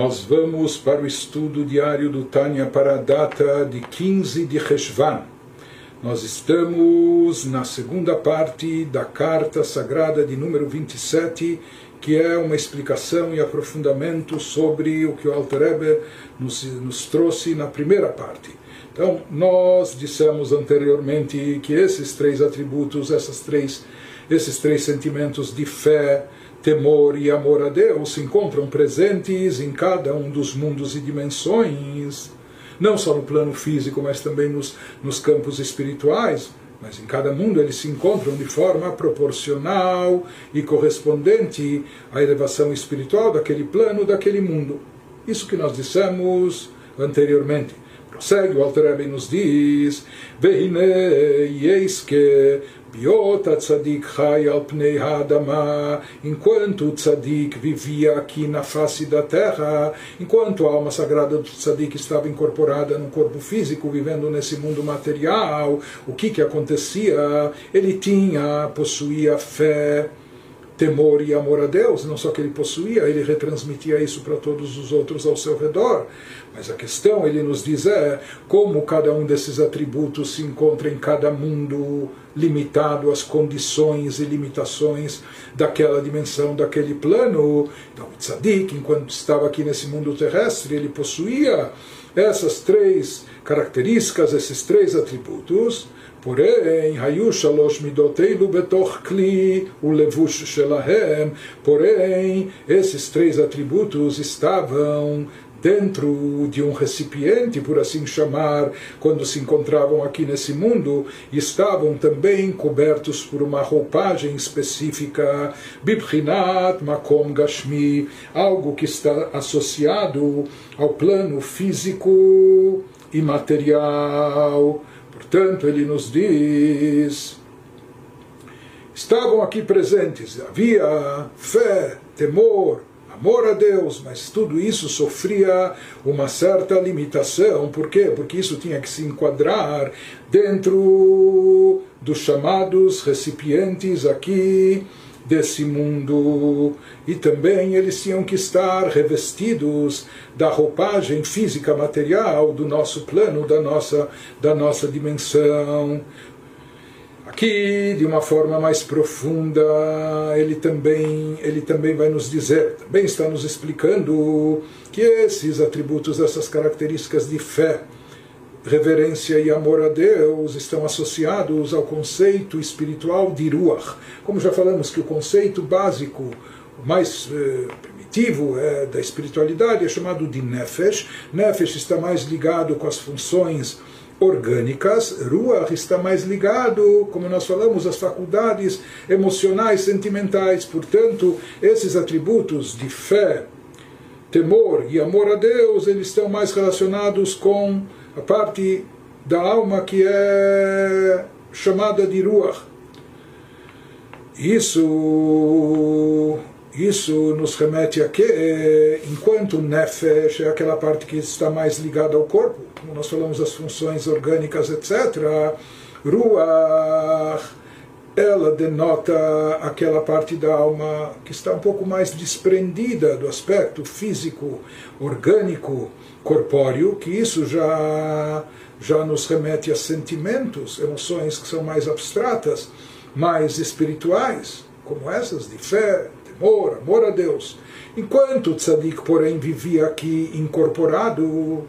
nós vamos para o estudo diário do Tânia para a data de 15 de Reshvan. Nós estamos na segunda parte da carta sagrada de número 27, que é uma explicação e aprofundamento sobre o que o Alter nos, nos trouxe na primeira parte. Então, nós dissemos anteriormente que esses três atributos, essas três, esses três sentimentos de fé, temor e amor a Deus se encontram presentes em cada um dos mundos e dimensões, não só no plano físico, mas também nos, nos campos espirituais. Mas em cada mundo eles se encontram de forma proporcional e correspondente à elevação espiritual daquele plano, daquele mundo. Isso que nós dissemos anteriormente. Prossegue, o Alter Rebbe nos diz: Vehine que Biota tzadik chai al enquanto o tzadik vivia aqui na face da terra, enquanto a alma sagrada do tzadik estava incorporada no corpo físico, vivendo nesse mundo material, o que que acontecia? Ele tinha, possuía fé, temor e amor a Deus, não só que ele possuía, ele retransmitia isso para todos os outros ao seu redor. Mas a questão, ele nos diz, é como cada um desses atributos se encontra em cada mundo limitado às condições e limitações daquela dimensão, daquele plano. Então, o tzadik, enquanto estava aqui nesse mundo terrestre, ele possuía essas três características, esses três atributos Porém, היו שלוש מידותינו בתוך כלי ולבוש שלהם, porém, esses três atributos estavam dentro de um recipiente, por assim chamar, quando se encontravam aqui nesse mundo, estavam também cobertos por uma roupagem específica, Bibrinat Makom Gashmi, algo que está associado ao plano físico e material. Portanto, ele nos diz: estavam aqui presentes, havia fé, temor, amor a Deus, mas tudo isso sofria uma certa limitação. Por quê? Porque isso tinha que se enquadrar dentro dos chamados recipientes aqui desse mundo e também eles tinham que estar revestidos da roupagem física material do nosso plano, da nossa, da nossa dimensão. Aqui, de uma forma mais profunda, ele também, ele também vai nos dizer, também está nos explicando que esses atributos, essas características de fé, reverência e amor a Deus estão associados ao conceito espiritual de Ruach. Como já falamos que o conceito básico, mais eh, primitivo é, da espiritualidade é chamado de Nefesh. Nefesh está mais ligado com as funções orgânicas, Ruach está mais ligado, como nós falamos, às faculdades emocionais, sentimentais. Portanto, esses atributos de fé, temor e amor a Deus, eles estão mais relacionados com a parte da alma que é chamada de Ruach. Isso isso nos remete a que, enquanto o Nefesh é aquela parte que está mais ligada ao corpo, como nós falamos das funções orgânicas, etc., Ruach, ela denota aquela parte da alma que está um pouco mais desprendida do aspecto físico, orgânico, corpóreo, que isso já, já nos remete a sentimentos, emoções que são mais abstratas, mais espirituais, como essas de fé, temor, amor a Deus. Enquanto o tzadik, porém, vivia aqui incorporado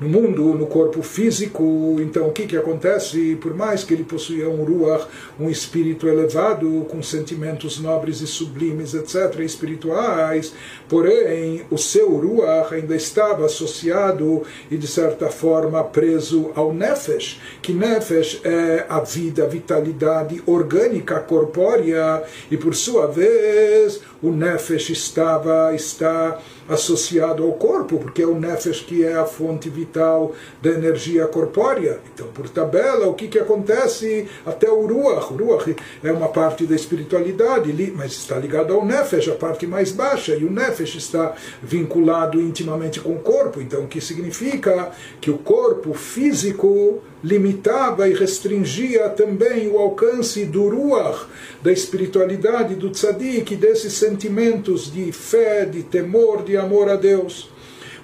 no mundo, no corpo físico. Então, o que, que acontece? Por mais que ele possuía um ruach, um espírito elevado, com sentimentos nobres e sublimes, etc., espirituais, porém, o seu ruach ainda estava associado e, de certa forma, preso ao nefesh, que nefesh é a vida, a vitalidade orgânica, corpórea, e, por sua vez, o nefesh estava, está associado ao corpo, porque é o nefesh que é a fonte vital da energia corpórea. Então, por tabela, o que, que acontece? Até o ruach. O ruach é uma parte da espiritualidade, mas está ligado ao nefesh, a parte mais baixa, e o nefesh está vinculado intimamente com o corpo. Então, o que significa que o corpo físico limitava e restringia também o alcance do ruach, da espiritualidade do tzadik, desses sentimentos de fé, de temor, de amor a Deus.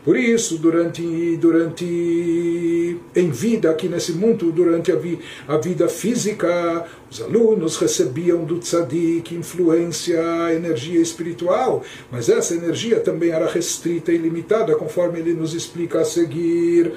Por isso, durante, durante em vida aqui nesse mundo, durante a, vi, a vida física, os alunos recebiam do tzadik influência, energia espiritual, mas essa energia também era restrita e limitada, conforme ele nos explica a seguir.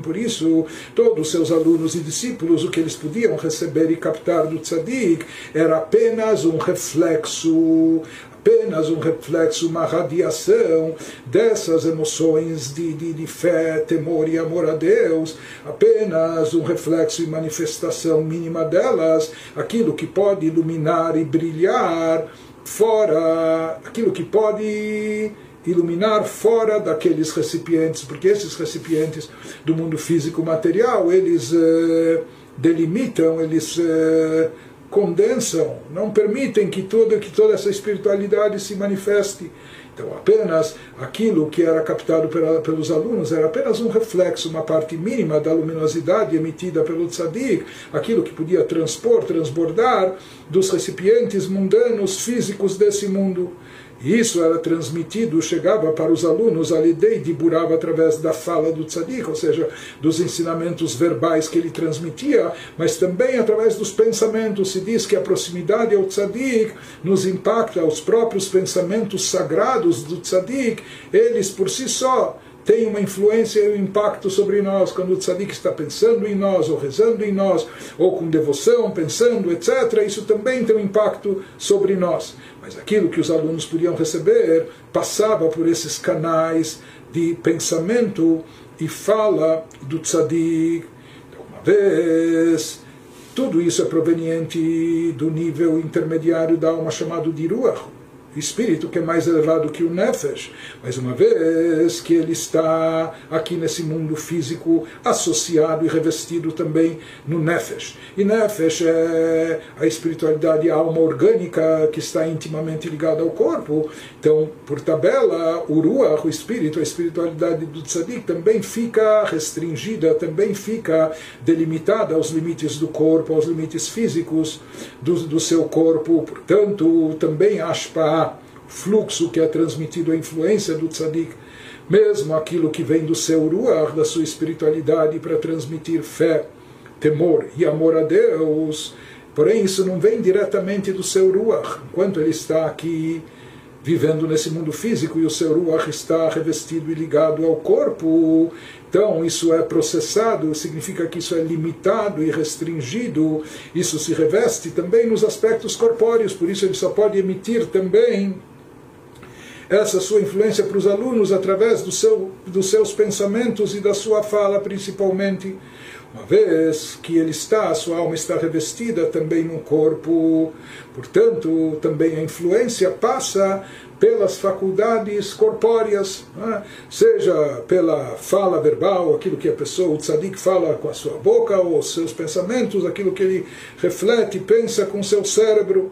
Por isso, todos os seus alunos e discípulos, o que eles podiam receber e captar do tzadik era apenas um reflexo apenas um reflexo, uma radiação dessas emoções de, de, de fé, temor e amor a Deus, apenas um reflexo e manifestação mínima delas, aquilo que pode iluminar e brilhar fora, aquilo que pode iluminar fora daqueles recipientes, porque esses recipientes do mundo físico material, eles eh, delimitam, eles eh, condensam, não permitem que toda, que toda essa espiritualidade se manifeste. Então, apenas aquilo que era captado pela, pelos alunos era apenas um reflexo, uma parte mínima da luminosidade emitida pelo tzadik, aquilo que podia transpor, transbordar dos recipientes mundanos, físicos desse mundo. Isso era transmitido, chegava para os alunos ali de Burava através da fala do tzadik, ou seja, dos ensinamentos verbais que ele transmitia, mas também através dos pensamentos. Se diz que a proximidade ao tzadik nos impacta, os próprios pensamentos sagrados do tzadik, eles por si só tem uma influência e um impacto sobre nós quando o tzadik está pensando em nós, ou rezando em nós, ou com devoção, pensando, etc. Isso também tem um impacto sobre nós. Mas aquilo que os alunos podiam receber passava por esses canais de pensamento e fala do tzadik. Então, uma vez, tudo isso é proveniente do nível intermediário da alma chamado de Ruach espírito que é mais elevado que o Nefesh, mas uma vez que ele está aqui nesse mundo físico associado e revestido também no Nefesh. E Nefesh é a espiritualidade, a alma orgânica que está intimamente ligada ao corpo. Então, por tabela, o Ruach, o espírito, a espiritualidade do Tzadik também fica restringida, também fica delimitada aos limites do corpo, aos limites físicos do, do seu corpo. Portanto, também Ashpa fluxo que é transmitido, a influência do tzadik, mesmo aquilo que vem do seu ruach, da sua espiritualidade, para transmitir fé, temor e amor a Deus. Porém, isso não vem diretamente do seu ruach. Enquanto ele está aqui vivendo nesse mundo físico e o seu ruach está revestido e ligado ao corpo, então isso é processado, significa que isso é limitado e restringido, isso se reveste também nos aspectos corpóreos, por isso ele só pode emitir também essa sua influência para os alunos através do seu, dos seus pensamentos e da sua fala, principalmente. Uma vez que ele está, a sua alma está revestida também no corpo, portanto, também a influência passa pelas faculdades corpóreas, né? seja pela fala verbal, aquilo que a pessoa, o tzadik, fala com a sua boca, ou seus pensamentos, aquilo que ele reflete, pensa com seu cérebro.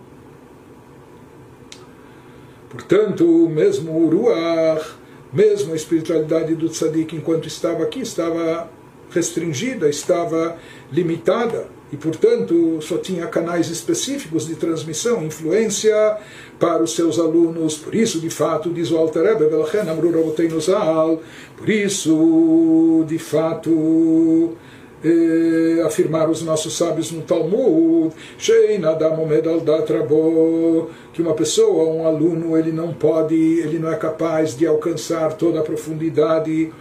Portanto, mesmo o Ruach, mesmo a espiritualidade do tzadik enquanto estava aqui, estava restringida, estava limitada e, portanto, só tinha canais específicos de transmissão, influência para os seus alunos. Por isso, de fato, diz o Alter Rebbe, por isso, de fato, eh, afirmar os nossos sábios no Talmud, que uma pessoa, um aluno, ele não pode, ele não é capaz de alcançar toda a profundidade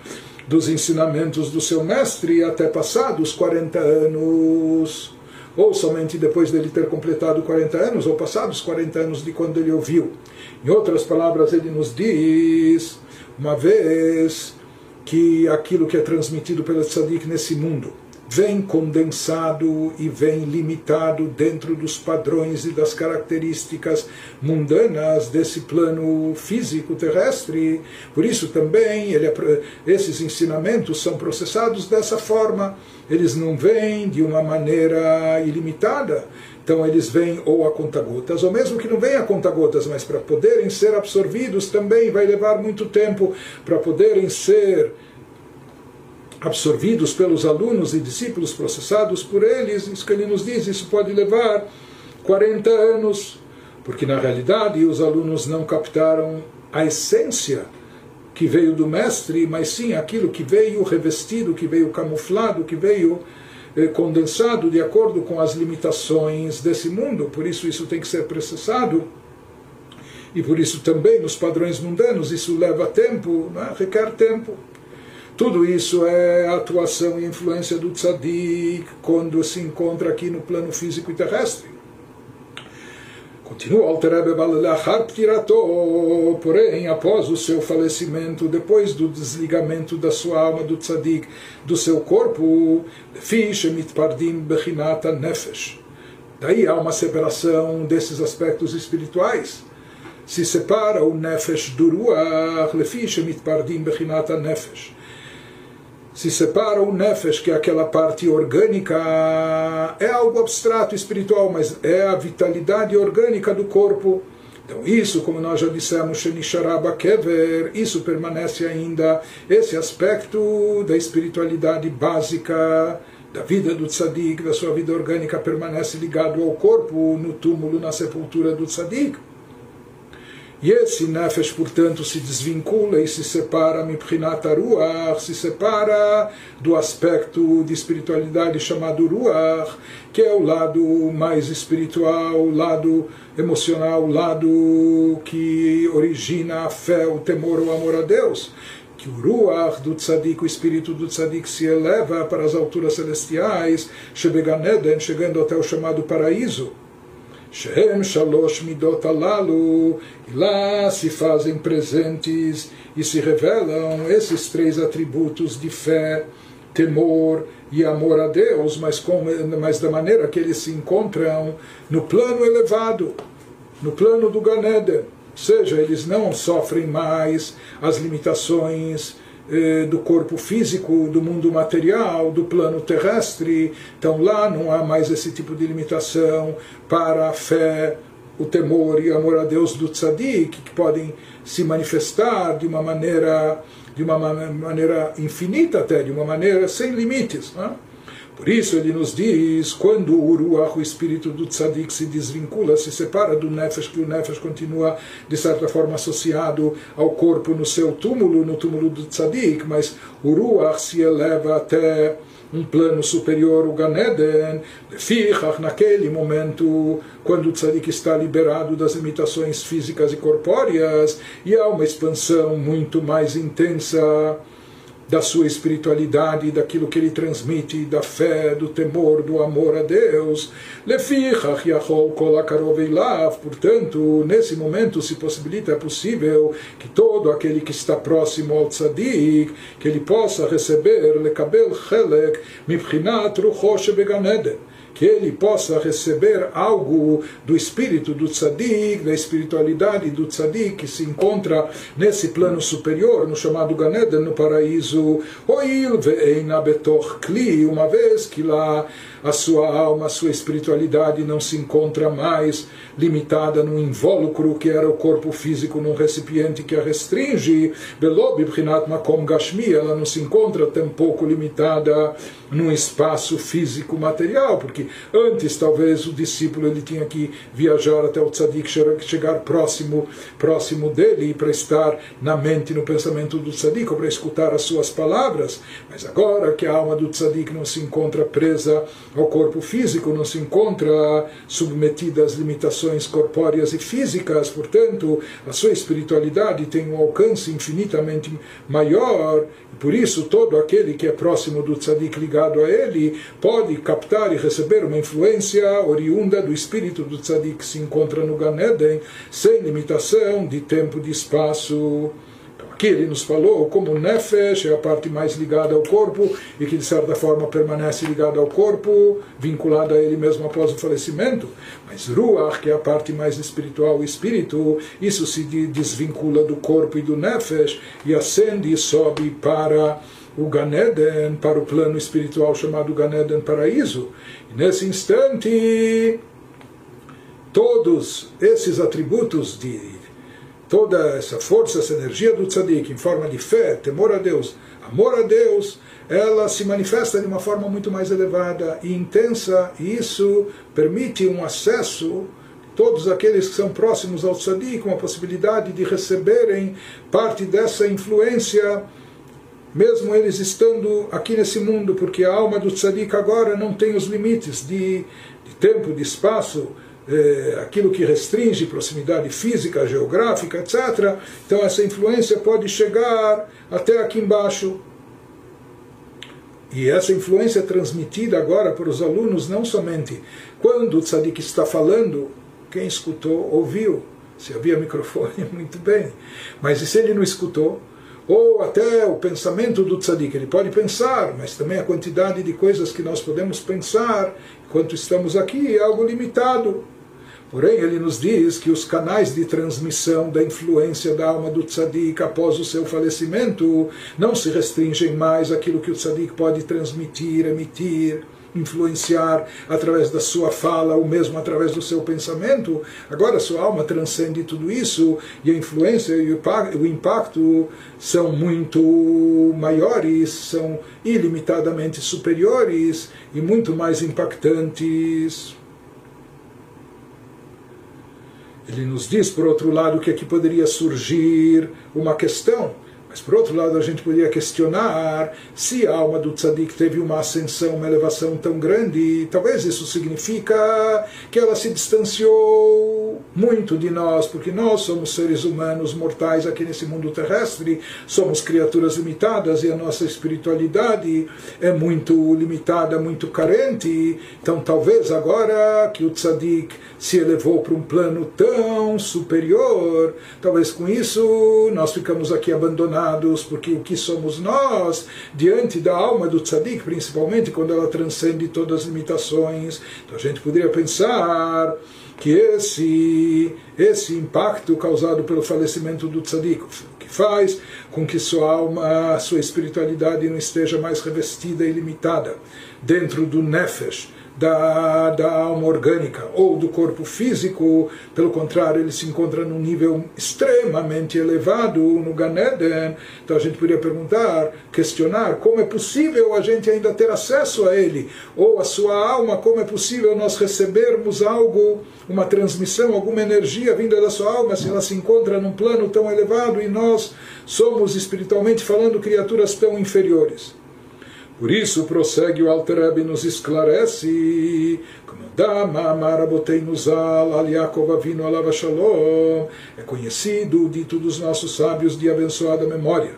dos ensinamentos do seu mestre até passados 40 anos, ou somente depois dele ter completado 40 anos, ou passados 40 anos de quando ele ouviu. Em outras palavras, ele nos diz, uma vez que aquilo que é transmitido pelo tzadik nesse mundo, vem condensado e vem limitado dentro dos padrões e das características mundanas desse plano físico terrestre. Por isso também ele, esses ensinamentos são processados dessa forma. Eles não vêm de uma maneira ilimitada. Então eles vêm ou a conta-gotas, ou mesmo que não venham a conta-gotas, mas para poderem ser absorvidos também vai levar muito tempo para poderem ser absorvidos pelos alunos e discípulos, processados por eles, isso que ele nos diz, isso pode levar 40 anos, porque na realidade os alunos não captaram a essência que veio do mestre, mas sim aquilo que veio revestido, que veio camuflado, que veio eh, condensado de acordo com as limitações desse mundo. Por isso isso tem que ser processado. E por isso também nos padrões mundanos isso leva tempo, né? requer tempo. Tudo isso é atuação e influência do tzadik quando se encontra aqui no plano físico e terrestre. Continua Alterebe Balachar Ptirato, porém, após o seu falecimento, depois do desligamento da sua alma do tzadik, do seu corpo, Mitpardim Bechinata Nefesh. Daí há uma separação desses aspectos espirituais. Se separa o Nefesh do Ruach, Mitpardim Bechinata Nefesh se separa o nefesh, que é aquela parte orgânica, é algo abstrato, espiritual, mas é a vitalidade orgânica do corpo. Então, isso, como nós já dissemos, Shenisharaba Kever, isso permanece ainda, esse aspecto da espiritualidade básica da vida do tzadik, da sua vida orgânica, permanece ligado ao corpo, no túmulo, na sepultura do tzadik. E esse nefesh, portanto, se desvincula e se separa, miprinat ruach, se separa do aspecto de espiritualidade chamado ruach, que é o lado mais espiritual, o lado emocional, o lado que origina a fé, o temor, o amor a Deus que o Ruach do Tzadik, o espírito do Tzadik, se eleva para as alturas celestiais, chegando até o chamado paraíso. Shem Shalosh Midot Alalu, e lá se fazem presentes e se revelam esses três atributos de fé, temor e amor a Deus, mas, como, mas da maneira que eles se encontram no plano elevado, no plano do Ganeda. Ou seja, eles não sofrem mais as limitações do corpo físico, do mundo material, do plano terrestre. Então lá não há mais esse tipo de limitação para a fé, o temor e amor a Deus do tzadik, que podem se manifestar de uma maneira de uma maneira infinita até, de uma maneira sem limites. Né? Por isso ele nos diz, quando o Ruach, o espírito do Tzadik, se desvincula, se separa do Nefesh, que o Nefesh continua, de certa forma, associado ao corpo no seu túmulo, no túmulo do Tzadik, mas o Ruach se eleva até um plano superior, o Ganeden, Fichach, naquele momento, quando o Tzadik está liberado das limitações físicas e corpóreas, e há uma expansão muito mais intensa da sua espiritualidade, daquilo que ele transmite, da fé, do temor, do amor a Deus. Portanto, nesse momento se possibilita, é possível que todo aquele que está próximo ao tzadik, que ele possa receber chelek beganeden que ele possa receber algo do espírito do tzadik, da espiritualidade do tzadik que se encontra nesse plano superior, no chamado Ganeden, no paraíso, Oil ve'eina betoch kli, uma vez que lá a sua alma, a sua espiritualidade não se encontra mais limitada num invólucro que era o corpo físico, num recipiente que a restringe, Belob Makom Gashmi, ela não se encontra tampouco limitada num espaço físico material, porque antes talvez o discípulo ele tinha que viajar até o tzadik, chegar próximo, próximo dele para estar na mente, no pensamento do tzadik, ou para escutar as suas palavras, mas agora que a alma do tzadik não se encontra presa ao corpo físico, não se encontra submetida às limitações corpóreas e físicas, portanto, a sua espiritualidade tem um alcance infinitamente maior, e por isso todo aquele que é próximo do tzadik ligado a ele pode captar e receber uma influência oriunda do espírito do tzadik que se encontra no Ganeden, sem limitação de tempo e de espaço. Aqui ele nos falou como o Nefesh é a parte mais ligada ao corpo e que de certa forma permanece ligada ao corpo, vinculada a ele mesmo após o falecimento. Mas Ruach, que é a parte mais espiritual, o espírito, isso se desvincula do corpo e do Nefesh e ascende e sobe para o Ganeden, para o plano espiritual chamado Ganeden Paraíso. E nesse instante, todos esses atributos de toda essa força, essa energia do tzadik em forma de fé, temor a Deus, amor a Deus, ela se manifesta de uma forma muito mais elevada e intensa, e isso permite um acesso todos aqueles que são próximos ao tzadik com a possibilidade de receberem parte dessa influência mesmo eles estando aqui nesse mundo, porque a alma do tzadik agora não tem os limites de, de tempo, de espaço, é, aquilo que restringe proximidade física, geográfica, etc. Então essa influência pode chegar até aqui embaixo. E essa influência é transmitida agora para os alunos não somente quando o tzadik está falando, quem escutou ouviu. Se havia microfone, muito bem. Mas e se ele não escutou? ou até o pensamento do tzadik. Ele pode pensar, mas também a quantidade de coisas que nós podemos pensar enquanto estamos aqui é algo limitado. Porém, ele nos diz que os canais de transmissão da influência da alma do tzadik após o seu falecimento não se restringem mais àquilo que o tzadik pode transmitir, emitir influenciar através da sua fala ou mesmo através do seu pensamento. Agora sua alma transcende tudo isso e a influência e o impacto são muito maiores, são ilimitadamente superiores e muito mais impactantes. Ele nos diz, por outro lado, que aqui poderia surgir uma questão mas por outro lado, a gente poderia questionar se a alma do tzadik teve uma ascensão, uma elevação tão grande, talvez isso significa que ela se distanciou muito de nós, porque nós somos seres humanos mortais aqui nesse mundo terrestre, somos criaturas limitadas e a nossa espiritualidade é muito limitada, muito carente. Então, talvez agora que o tzadik se elevou para um plano tão superior, talvez com isso nós ficamos aqui abandonados porque o que somos nós diante da alma do tzadik, principalmente quando ela transcende todas as limitações. Então a gente poderia pensar que esse, esse impacto causado pelo falecimento do tzadik, que faz com que sua alma, sua espiritualidade não esteja mais revestida e limitada dentro do nefesh, da, da alma orgânica ou do corpo físico, pelo contrário, ele se encontra num nível extremamente elevado no Ganeden. Então a gente poderia perguntar, questionar como é possível a gente ainda ter acesso a ele, ou a sua alma, como é possível nós recebermos algo, uma transmissão, alguma energia vinda da sua alma, se ela se encontra num plano tão elevado e nós somos espiritualmente falando criaturas tão inferiores. Por isso, prossegue o Alter Rebbe nos esclarece, como Dama Marabotei Zal, Al Yaakov Avinu Alav Shalom, é conhecido, dito dos nossos sábios de abençoada memória,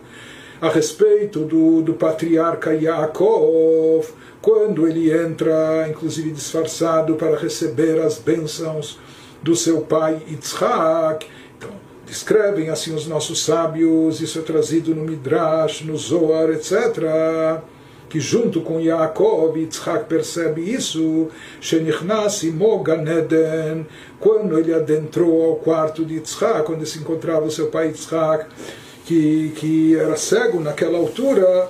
a respeito do, do patriarca Yaakov, quando ele entra, inclusive disfarçado, para receber as bênçãos do seu pai Yitzhak. Então, descrevem assim os nossos sábios, isso é trazido no Midrash, no Zohar, etc que junto com Yaakov, Yitzhak percebe isso, Shenichnas Ganeden, quando ele adentrou ao quarto de Yitzhak, quando se encontrava o seu pai Yitzhak, que, que era cego naquela altura,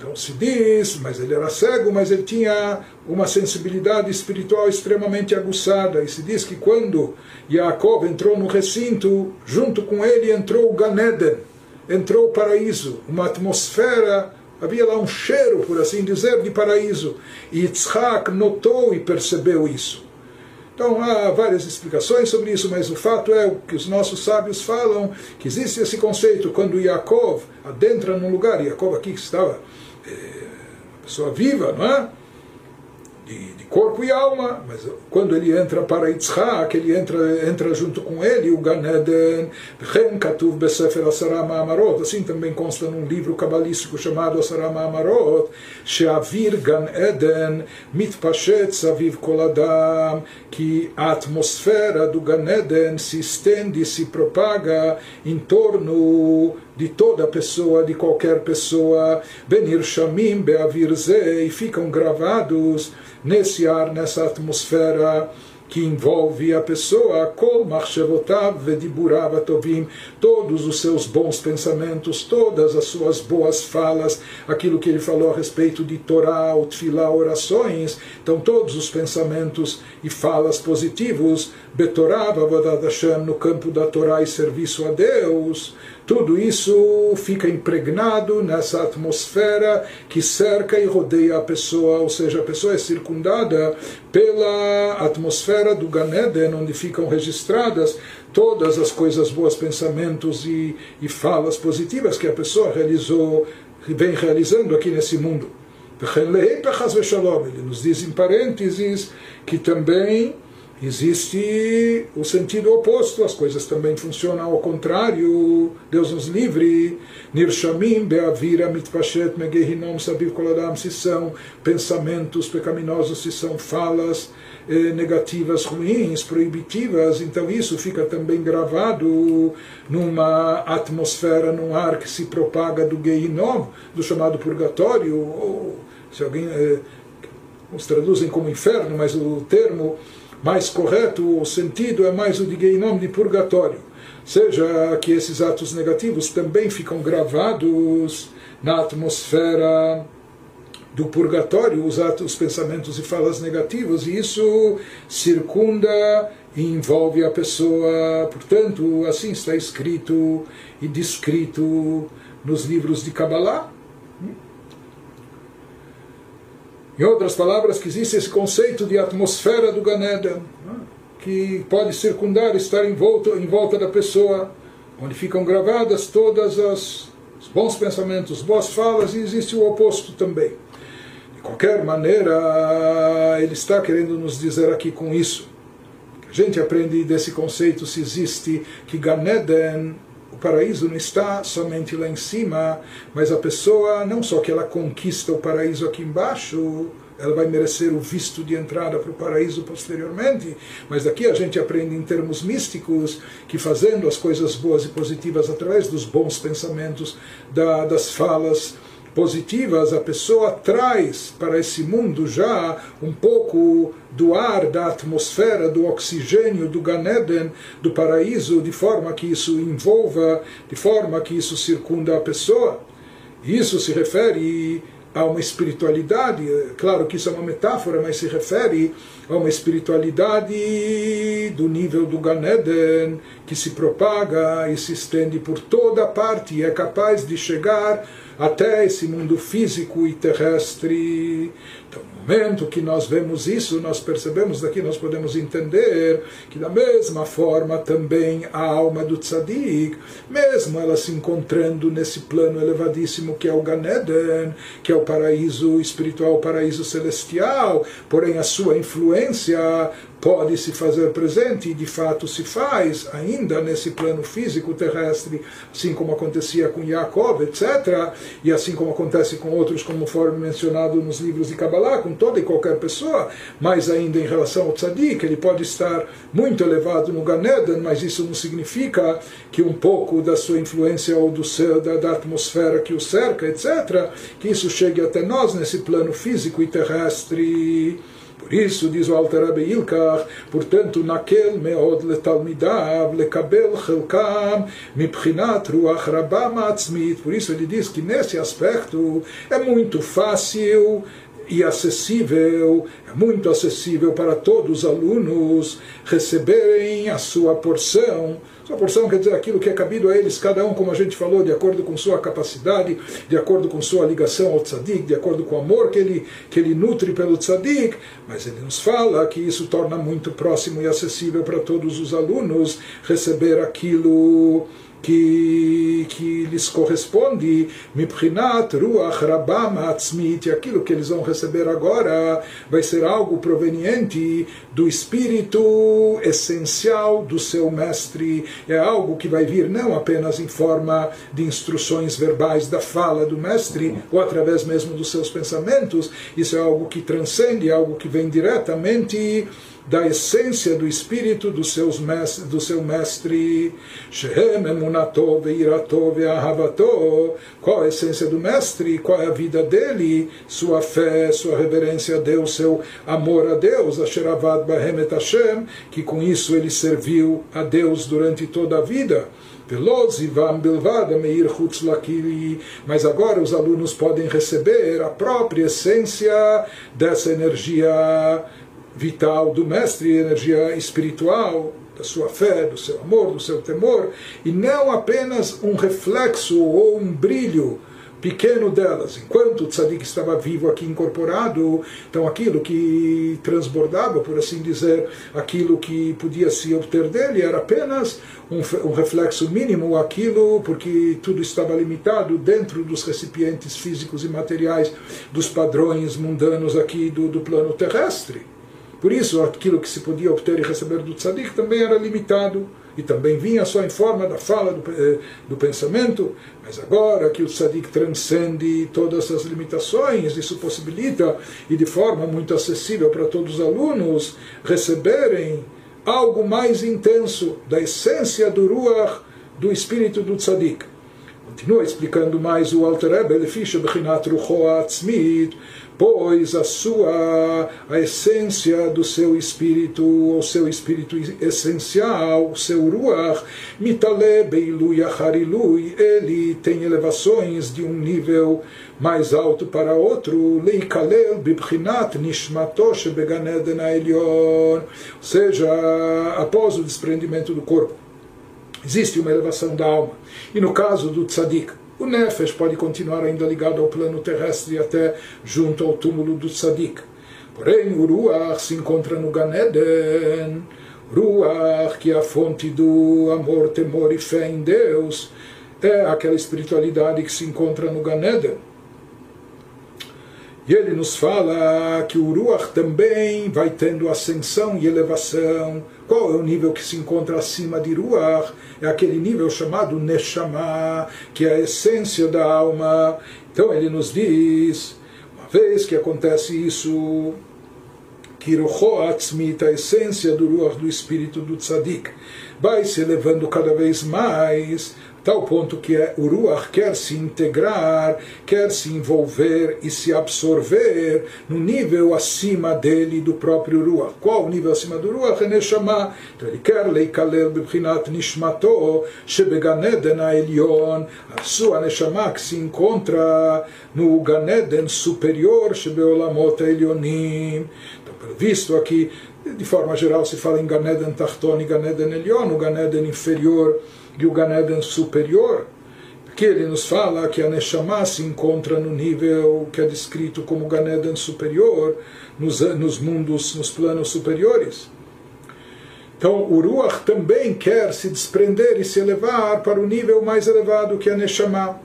então se diz, mas ele era cego, mas ele tinha uma sensibilidade espiritual extremamente aguçada. E se diz que quando Yaakov entrou no recinto, junto com ele entrou o Ganeden, entrou o paraíso, uma atmosfera Havia lá um cheiro, por assim dizer, de paraíso. E Yitzhak notou e percebeu isso. Então há várias explicações sobre isso, mas o fato é que os nossos sábios falam que existe esse conceito quando Yaakov adentra num lugar, Yaakov aqui que estava é, pessoa viva, não é? De, corpo e alma, mas quando ele entra para Yitzhak, ele entra, entra junto com ele, o Gan Eden, assim também consta num livro cabalístico chamado Asara Ma'amarot, Sheavir Gan Eden Mitpashet Saviv Koladam, que a atmosfera do Gan Eden se estende, se propaga em torno de toda pessoa, de qualquer pessoa, Benir Shamim Beavir e ficam gravados nesse ar, nessa atmosfera que envolve a pessoa, kol machshevotav vediburav atovim, todos os seus bons pensamentos, todas as suas boas falas, aquilo que ele falou a respeito de Torá, Tfilá, orações, então todos os pensamentos e falas positivos, Betorav Avodat Hashem, no campo da Torá e serviço a Deus, tudo isso fica impregnado nessa atmosfera que cerca e rodeia a pessoa, ou seja, a pessoa é circundada pela atmosfera do Ganeden, onde ficam registradas todas as coisas boas, pensamentos e, e falas positivas que a pessoa realizou, vem realizando aqui nesse mundo. Ele nos diz em parênteses que também existe o sentido oposto, as coisas também funcionam ao contrário. Deus nos livre. Nirshamim beavira mitpashet megehinom sabiv koladam, se são pensamentos pecaminosos, se são falas eh, negativas, ruins, proibitivas, então isso fica também gravado numa atmosfera, num ar que se propaga do Gehinom, do chamado purgatório, ou se alguém. Eh, os traduzem como inferno, mas o termo mais correto, o sentido é mais o de Geinom de purgatório. Seja que esses atos negativos também ficam gravados na atmosfera do purgatório, os atos, os pensamentos e falas negativos, e isso circunda e envolve a pessoa. Portanto, assim está escrito e descrito nos livros de Kabbalah. Em outras palavras, que existe esse conceito de atmosfera do Ganeda, né, que pode circundar, estar em volta, em volta da pessoa, onde ficam gravadas todas as os bons pensamentos, boas falas, e existe o oposto também. De qualquer maneira, ele está querendo nos dizer aqui com isso. A gente aprende desse conceito se existe que Ganeden paraíso não está somente lá em cima, mas a pessoa, não só que ela conquista o paraíso aqui embaixo, ela vai merecer o visto de entrada para o paraíso posteriormente, mas daqui a gente aprende em termos místicos que fazendo as coisas boas e positivas através dos bons pensamentos, da, das falas, positivas, a pessoa traz para esse mundo já um pouco do ar, da atmosfera, do oxigênio, do Ganeden, do paraíso, de forma que isso envolva, de forma que isso circunda a pessoa. Isso se refere a uma espiritualidade, claro que isso é uma metáfora, mas se refere a uma espiritualidade do nível do Ganeden, que se propaga e se estende por toda parte e é capaz de chegar até esse mundo físico e terrestre. Então, no momento que nós vemos isso, nós percebemos daqui, nós podemos entender que da mesma forma também a alma do tzadik, mesmo ela se encontrando nesse plano elevadíssimo que é o Ganeden, que é o paraíso espiritual, o paraíso celestial, porém a sua influência pode se fazer presente e de fato se faz ainda nesse plano físico terrestre, assim como acontecia com Jacob, etc., e assim como acontece com outros, como foi mencionado nos livros de Kabbalah, com toda e qualquer pessoa, mas ainda em relação ao tzadik, ele pode estar muito elevado no Ganeden, mas isso não significa que um pouco da sua influência ou do céu, da, da atmosfera que o cerca, etc., que isso chegue até nós nesse plano físico e terrestre. Por isso, diz o Alter Rebbe Ilkach, portanto, naquel meod letalmidav lekabel chelkam mipchinat ruach rabam atzmit. Por isso ele diz que nesse aspecto é muito fácil e acessível, é muito acessível para todos os alunos receberem a sua porção sua porção quer dizer aquilo que é cabido a eles, cada um, como a gente falou, de acordo com sua capacidade, de acordo com sua ligação ao tzadik, de acordo com o amor que ele, que ele nutre pelo tzadik. Mas ele nos fala que isso torna muito próximo e acessível para todos os alunos receber aquilo que, que lhes corresponde, Miprinat Ruach Rabam Atzmit, aquilo que eles vão receber agora vai ser algo proveniente do espírito essencial do seu mestre, é algo que vai vir não apenas em forma de instruções verbais da fala do mestre, ou através mesmo dos seus pensamentos, isso é algo que transcende, algo que vem diretamente da essência do espírito do, seus mestre, do seu mestre. Shehem emunato veirato. Qual a essência do mestre? Qual é a vida dele? Sua fé, sua reverência a Deus, seu amor a Deus. Asheravad bahem et Hashem. Que com isso ele serviu a Deus durante toda a vida. Mas agora os alunos podem receber a própria essência dessa energia vital do mestre, energia espiritual, da sua fé, do seu amor, do seu temor, e não apenas um reflexo ou um brilho pequeno delas. Enquanto o tzadik estava vivo aqui incorporado, então aquilo que transbordava, por assim dizer, aquilo que podia se obter dele era apenas um, um reflexo mínimo, aquilo porque tudo estava limitado dentro dos recipientes físicos e materiais dos padrões mundanos aqui do, do plano terrestre. Por isso, aquilo que se podia obter e receber do tzadik também era limitado e também vinha só em forma da fala, do, eh, do pensamento, mas agora que o tzadik transcende todas as limitações, isso possibilita, e de forma muito acessível para todos os alunos, receberem algo mais intenso da essência do Ruach, do espírito do tzadik. Continua explicando mais o Alter Rebbe, Lefisha Bechinat Rucho Atzmit, pois a sua a essência do seu espírito, o seu espírito essencial, seu ruach, mitale beilui acharilui, ele tem elevações de um nível mais alto para outro, leikalel bibchinat nishmato shebeganeden elyon, ou seja, após o desprendimento do corpo. Existe uma elevação da alma. E no caso do tzadik, o Nefesh pode continuar ainda ligado ao plano terrestre até junto ao túmulo do Tzadik. Porém, o Ruach se encontra no Ganeden. Ruach, que é a fonte do amor, temor e fé em Deus, é aquela espiritualidade que se encontra no Ganeden. E ele nos fala que o Ruach também vai tendo ascensão e elevação. Qual é o nível que se encontra acima de Ruach? É aquele nível chamado Neshama, que é a essência da alma. Então ele nos diz, uma vez que acontece isso, que Atzmit, a essência do Ruach, do espírito do Tzadik, vai se elevando cada vez mais tal ponto que é, o Ruach quer se integrar, quer se envolver e se absorver no nível acima dele, do próprio Ruach. Qual o nível acima do Ruach? É Neshama. Então ele quer leikalel bebchinat nishmato shebeganeden ha'elyon, a sua Neshama que se encontra no Ganeden superior shebeolamot ha'elyonim. Então, pelo visto aqui, de forma geral se fala em Ganeden Tachton e Ganeden Elyon, o Ganeden inferior e o Ganeden superior, que ele nos fala que a Neshama se encontra no nível que é descrito como Ganeden superior, nos, nos mundos, nos planos superiores. Então, o Ruach também quer se desprender e se elevar para o nível mais elevado que é a Neshama.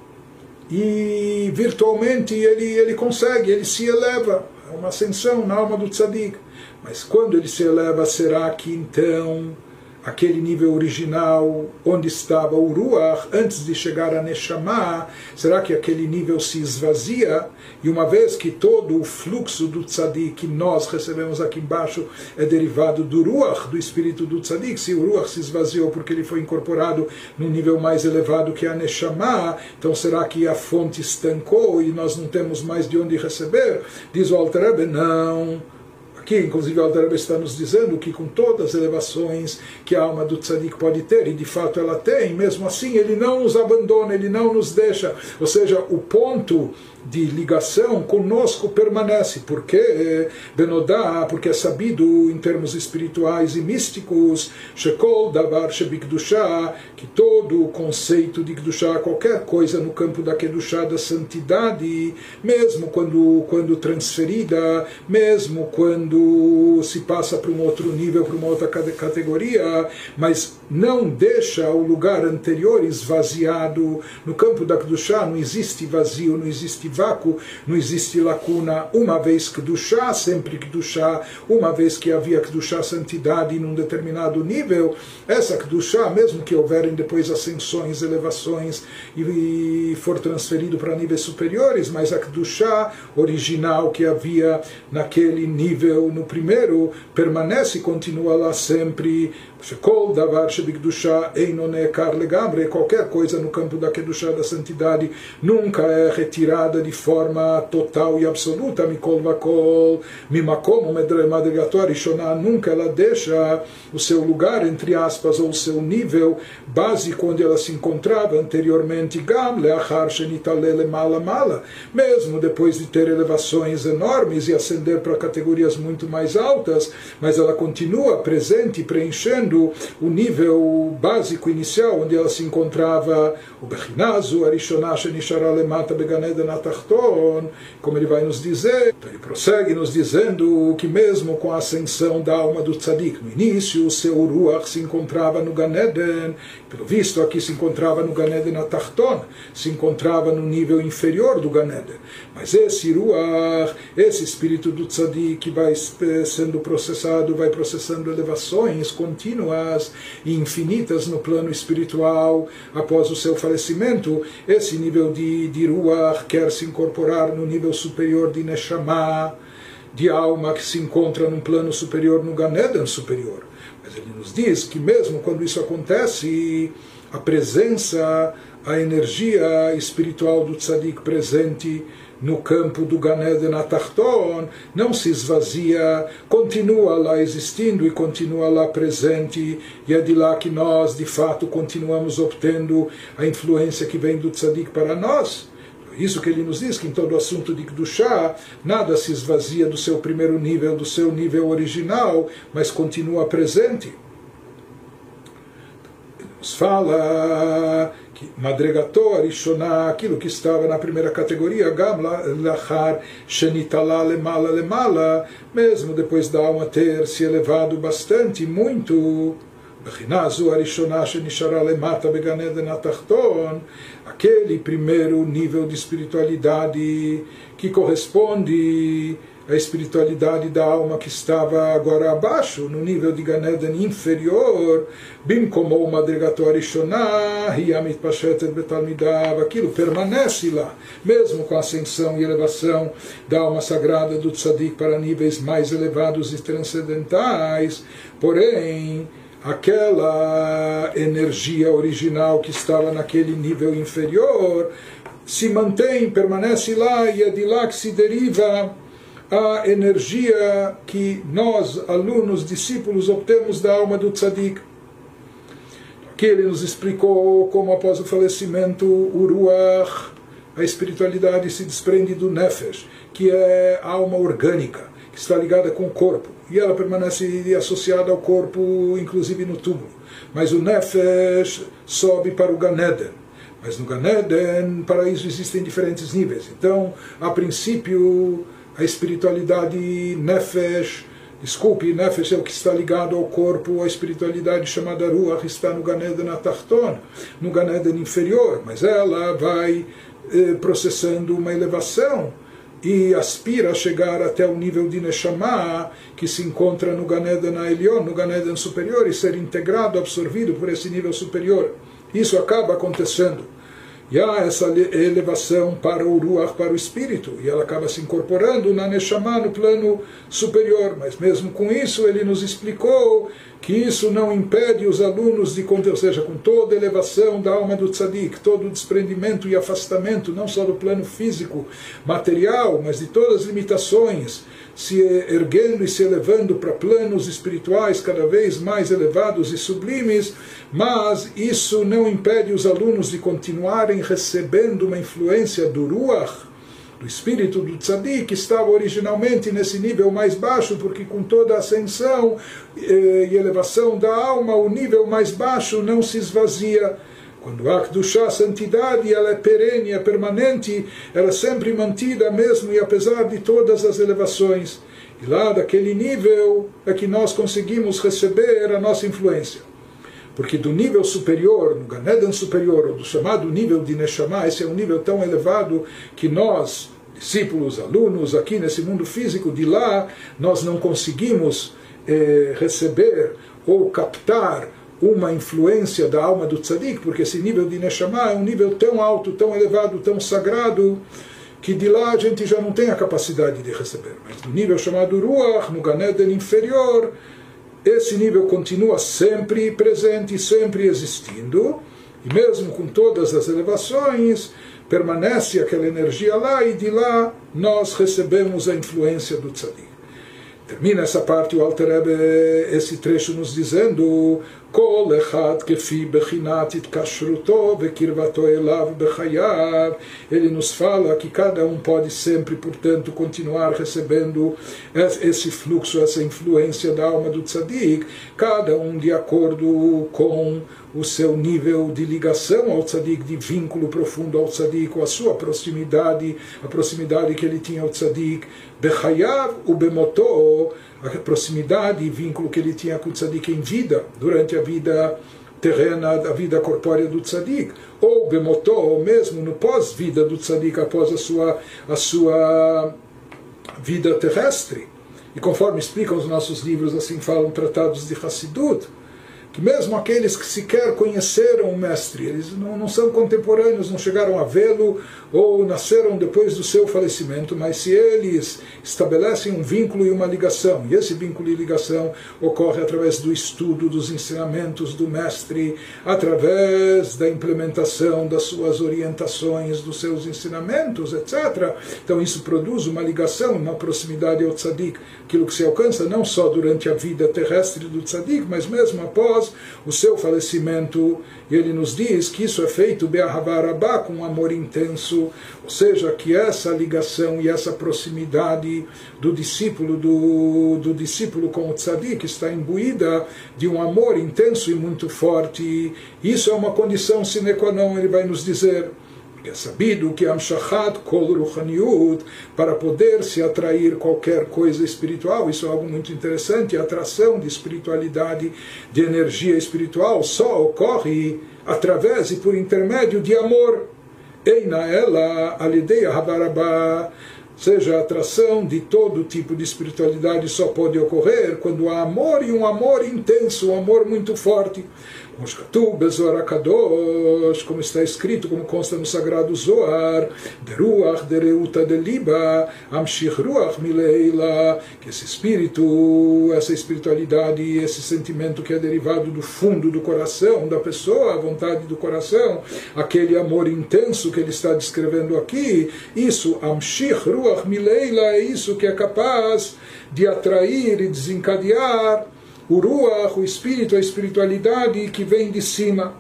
E virtualmente ele, ele consegue, ele se eleva. É uma ascensão na alma do tzadik. Mas quando ele se eleva, será que então aquele nível original onde estava o Ruach, antes de chegar a Neshama, será que aquele nível se esvazia? E uma vez que todo o fluxo do Tzadik que nós recebemos aqui embaixo é derivado do Ruach, do espírito do Tzadik, se o Ruach se esvaziou porque ele foi incorporado num nível mais elevado que a Neshama, então será que a fonte estancou e nós não temos mais de onde receber? Diz o Alter Rebbe, não Aqui, inclusive, Alter está nos dizendo que com todas as elevações que a alma do tzadik pode ter, e de fato ela tem, mesmo assim ele não nos abandona, ele não nos deixa. Ou seja, o ponto de ligação conosco permanece, porque Benodá, porque é sabido em termos espirituais e místicos, Shekol Davar Shebikdushá, que todo o conceito de Kdushá, qualquer coisa no campo da Kedushá, da santidade, mesmo quando, quando transferida, mesmo quando se passa para um outro nível, para uma outra categoria, mas não deixa o lugar anterior esvaziado. No campo da Kedushá não existe vazio, não existe vácuo, não existe lacuna, uma vez que chá sempre que chá uma vez que havia chá santidade num determinado nível, essa chá mesmo que houverem depois ascensões, elevações e, for transferido para níveis superiores, mas a chá original que havia naquele nível no primeiro, permanece e continua lá sempre. Shekol davar shebikdusha einonekar legamre, qualquer coisa no campo da kedusha da santidade nunca é retirada de forma total e absoluta, nunca ela deixa o seu lugar, entre aspas, ou o seu nível básico onde ela se encontrava anteriormente, gam mala mala, mesmo depois de ter elevações enormes e ascender para categorias muito mais altas, mas ela continua presente, preenchendo o nível básico inicial, onde ela se encontrava, o Bechinazu, Arishoná, Shenishara Lemata Beganeden Atachton, como ele vai nos dizer. Então ele prossegue nos dizendo que mesmo com a ascensão da alma do Tzadik, no início o seu Ruach se encontrava no Ganeden, pelo visto aqui se encontrava no Ganeden Atachton, se encontrava no nível inferior do Ganeden. Mas esse Ruach, esse espírito do Tzadik vai sendo processado, vai processando elevações contínuas contínuas e infinitas no plano espiritual após o seu falecimento, esse nível de, de Ruach quer se incorporar no nível superior de Neshama, de alma que se encontra num plano superior no Ganedan superior. Mas ele nos diz que mesmo quando isso acontece, a presença, a energia espiritual do tzadik presente no campo do Ganeden Atachton, não se esvazia, continua lá existindo e continua lá presente, e é de lá que nós, de fato, continuamos obtendo a influência que vem do Tzadik para nós. Isso que ele nos diz, que em todo assunto de Kedushá, nada se esvazia do seu primeiro nível, do seu nível original, mas continua presente. Nos fala Madregato, Arishonah, aquilo que estava na primeira categoria, Gam Lachar, Shenitala Lemala Lemala, mesmo depois da alma ter se elevado bastante, muito, Bechinazu Arishonah Shenishara Lemata Beganeden Atachton, aquele primeiro nível de espiritualidade que corresponde a espiritualidade da alma que estava agora abaixo, no nível de Ganeden inferior, bim como o Yamit Pashetet aquilo permanece lá, mesmo com a ascensão e elevação da alma sagrada do tzadik para níveis mais elevados e transcendentais, porém, aquela energia original que estava naquele nível inferior se mantém, permanece lá e é de lá que se deriva a energia que nós, alunos, discípulos, obtemos da alma do tzadik. Que ele nos explicou como após o falecimento, o ruach, a espiritualidade se desprende do nefesh, que é a alma orgânica, que está ligada com o corpo. E ela permanece associada ao corpo, inclusive no túmulo. Mas o nefesh sobe para o Ganeden. Mas no Ganeden, paraíso, existem diferentes níveis. Então, a princípio, a espiritualidade nefesh, desculpe, nefesh é o que está ligado ao corpo, a espiritualidade chamada ruach está no Ganeden Atachton, no Ganeden inferior, mas ela vai eh, processando uma elevação e aspira a chegar até o nível de Neshama, que se encontra no Ganeden Aelion, no Ganeden superior, e ser integrado, absorvido por esse nível superior. Isso acaba acontecendo e há essa elevação para o Ruach, para o espírito, e ela acaba se incorporando na Neshama, no plano superior. Mas mesmo com isso, ele nos explicou que isso não impede os alunos de, ou seja, com toda elevação da alma do tzadik, todo o desprendimento e afastamento, não só do plano físico, material, mas de todas as limitações, se erguendo e se elevando para planos espirituais cada vez mais elevados e sublimes, mas isso não impede os alunos de continuarem recebendo uma influência do Ruach, do espírito do tzadik, que estava originalmente nesse nível mais baixo, porque com toda a ascensão eh, e elevação da alma, o nível mais baixo não se esvazia quando há Kedushá, a santidade, ela é perene, é permanente, ela é sempre mantida mesmo e apesar de todas as elevações. E lá daquele nível é que nós conseguimos receber a nossa influência. Porque do nível superior, no Ganeden superior, ou do chamado nível de Neshama, esse é um nível tão elevado que nós, discípulos, alunos, aqui nesse mundo físico, de lá, nós não conseguimos eh, receber ou captar uma influência da alma do tzadik, porque esse nível de Neshama é um nível tão alto, tão elevado, tão sagrado, que de lá a gente já não tem a capacidade de receber. Mas no nível chamado Ruach, no Ganeden inferior, esse nível continua sempre presente, sempre existindo, e mesmo com todas as elevações, permanece aquela energia lá, e de lá nós recebemos a influência do tzadik. Termina essa parte o Alter Rebbe, esse trecho nos dizendo כל אחד כפי בחינת התקשרותו וקרבתו אליו בחייו. Ele nos fala que cada um pode sempre, portanto, continuar recebendo esse fluxo, essa influência da alma do tzadik, cada um de acordo com o seu nível de ligação ao tzadik, de vínculo profundo ao tzadik, com a sua proximidade, a proximidade que ele tinha ao tzadik, bechayav u bemotó, a proximidade e vínculo que ele tinha com o tzadik em vida, durante a vida terrena, a vida corpórea do tzadik, ou bemotó, ou mesmo no pós-vida do tzadik, após a sua, a sua vida terrestre. E conforme explicam os nossos livros, assim falam tratados de Hassidut, que mesmo aqueles que sequer conheceram o mestre, eles não, não são contemporâneos, não chegaram a vê-lo ou nasceram depois do seu falecimento, mas se eles estabelecem um vínculo e uma ligação, e esse vínculo e ligação ocorre através do estudo dos ensinamentos do mestre, através da implementação das suas orientações, dos seus ensinamentos, etc. Então isso produz uma ligação, uma proximidade ao tzadik, aquilo que se alcança não só durante a vida terrestre do tzadik, mas mesmo após o seu falecimento. E ele nos diz que isso é feito be'ahavarabá, com um amor intenso, ou seja, que essa ligação e essa proximidade do discípulo do, do discípulo com o tzadik está imbuída de um amor intenso e muito forte. Isso é uma condição sine qua non, ele vai nos dizer é sabido que Amshachat Kol Ruchaniut, para poder se atrair qualquer coisa espiritual, isso é algo muito interessante, a atração de espiritualidade, de energia espiritual, só ocorre através e por intermédio de amor. Eina ela, alideia Habarabá, seja a atração de todo tipo de espiritualidade só pode ocorrer quando há amor e um amor intenso, um amor muito forte. Como está escrito, como consta no Sagrado Zohar, Deruach dereuta deliba, amshich ruach mileila, que esse espírito, essa espiritualidade, esse sentimento que é derivado do fundo do coração da pessoa, a vontade do coração, aquele amor intenso que ele está descrevendo aqui, isso, amshich ruach mileila, é isso que é capaz de atrair e desencadear o Ruach, o espírito, a espiritualidade que vem de cima.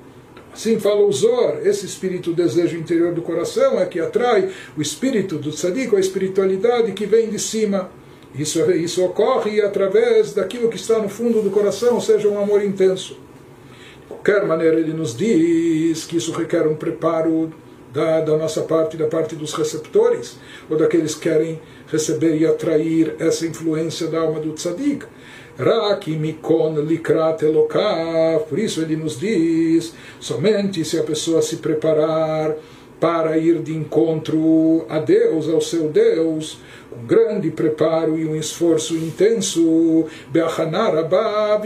Assim fala o Zor, esse espírito, desejo interior do coração é que atrai o espírito do tzadik, a espiritualidade que vem de cima. Isso, isso ocorre através daquilo que está no fundo do coração, ou seja, um amor intenso. De qualquer maneira, ele nos diz que isso requer um preparo da, da nossa parte, da parte dos receptores, ou daqueles que querem receber e atrair essa influência da alma do tzadik. Por isso ele nos diz: somente se a pessoa se preparar para ir de encontro a Deus, ao seu Deus, um grande preparo e um esforço intenso, Be'achanar abba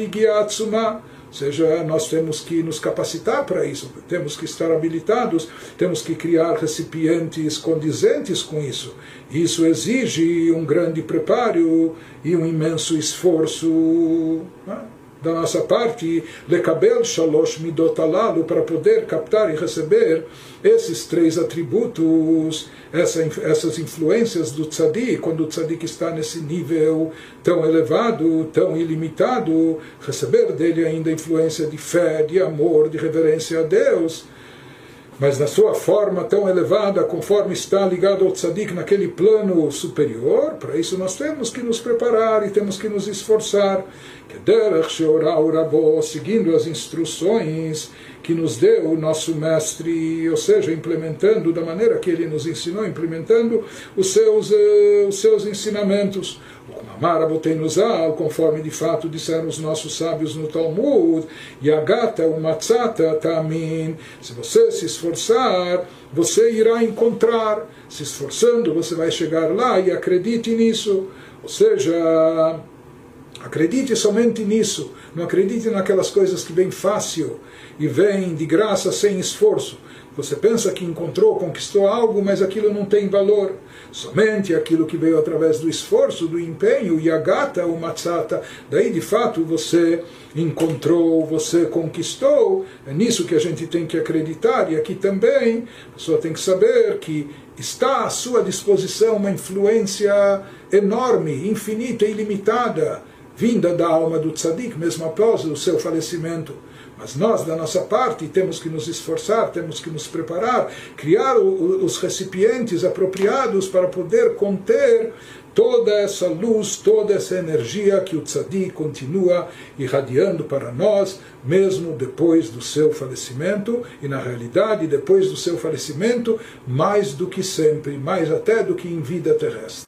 ou seja, nós temos que nos capacitar para isso, temos que estar habilitados, temos que criar recipientes condizentes com isso. Isso exige um grande preparo e um imenso esforço. Né? Da nossa parte, lekabel shalosh midot alalu, para poder captar e receber esses três atributos, essa, essas influências do tzadik, quando o tzadik está nesse nível tão elevado, tão ilimitado, receber dele ainda influência de fé, de amor, de reverência a Deus, mas na sua forma tão elevada, conforme está ligado ao tzadik naquele plano superior, para isso nós temos que nos preparar e temos que nos esforçar. Seguindo as instruções que nos deu o nosso mestre, ou seja, implementando da maneira que ele nos ensinou, implementando os seus, uh, os seus ensinamentos. Amar Aboteinuzal, conforme de fato disseram os nossos sábios no Talmud, Yagata umatzata tamin, se você se esforçar, você irá encontrar, se esforçando, você vai chegar lá e acredite nisso. Ou seja, acredite somente nisso, não acredite naquelas coisas que vêm fácil e vêm de graça sem esforço Você pensa que encontrou, conquistou algo, mas aquilo não tem valor. Somente aquilo que veio através do esforço, do empenho, yagata, o matzata, daí de fato você encontrou, você conquistou. É nisso que a gente tem que acreditar. E aqui também a pessoa tem que saber que está à sua disposição uma influência enorme, infinita e ilimitada, vinda da alma do tzadik, mesmo após o seu falecimento. Mas nós, da nossa parte, temos que nos esforçar, temos que nos preparar, criar os recipientes apropriados para poder conter toda essa luz, toda essa energia que o tzadi continua irradiando para nós, mesmo depois do seu falecimento, e na realidade, depois do seu falecimento, mais do que sempre, mais até do que em vida terrestre.